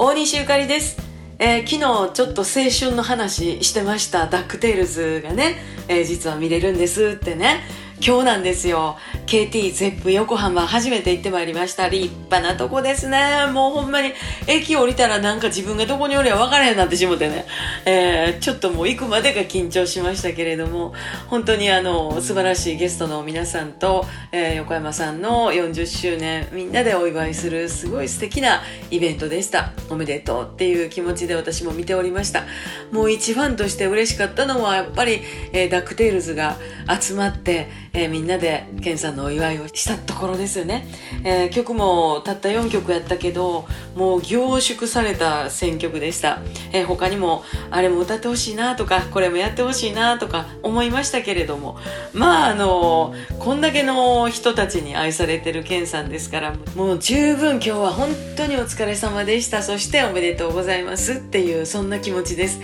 大西ユカリです、えー昨日ちょっと青春の話してました。ダックテールズがね、えー実は見れるんですってね。今日なんですよ。KT ゼップ横浜初めて行ってまいりました。立派なとこですね。もうほんまに駅降りたらなんか自分がどこにおるや分からへんなってしもてね、えーちょっともう行くまでが緊張しましたけれども本当にあの素晴らしいゲストの皆さんと、えー横山さんの40周年みんなでお祝いするすごい素敵なイベントでした。おめでとうっていう気持ちで私も見ておりました。もう一ファンとして嬉しかったのはやっぱり、えーダックテールズが集まって、えみんなでケンさんのお祝いをしたところですよね、えー曲もたった4曲やったけどもう凝縮された選曲でした、えー他にもあれも歌ってほしいなとかこれもやってほしいなとか思いましたけれども。まああのこんだけの人たちに愛されてるケンさんですからもう十分今日は本当にお疲れ様でした。そしておめでとうございますっていうそんな気持ちです、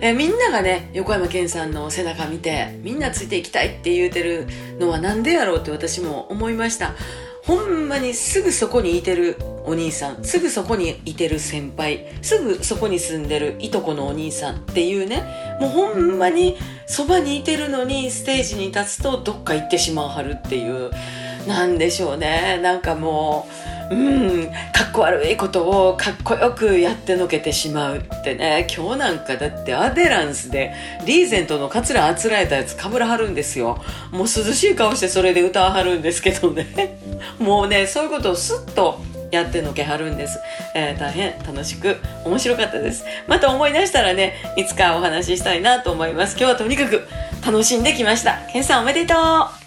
えみんながね横山健さんの背中見てみんなついていきたいって言うてるのはなんでやろうって私も思いました。ほんまにすぐそこにいてるお兄さんすぐそこにいてる先輩すぐそこに住んでるいとこのお兄さんっていうねもうほんまにそばにいてるのにステージに立つとどっか行ってしまうはるっていう。なんでしょうね。なんかもううんかっこ悪いことをかっこよくやってのけてしまうってね。今日なんかだってアデランスでリーゼントのカツラあつらえたやつかぶらはるんですよ。もう涼しい顔してそれで歌わはるんですけどね。もうねそういうことをスッとやってのけはるんです、えー大変楽しく面白かったです。また思い出したらねいつかお話ししたいなと思います。今日はとにかく楽しんできました。ケンさんおめでとう。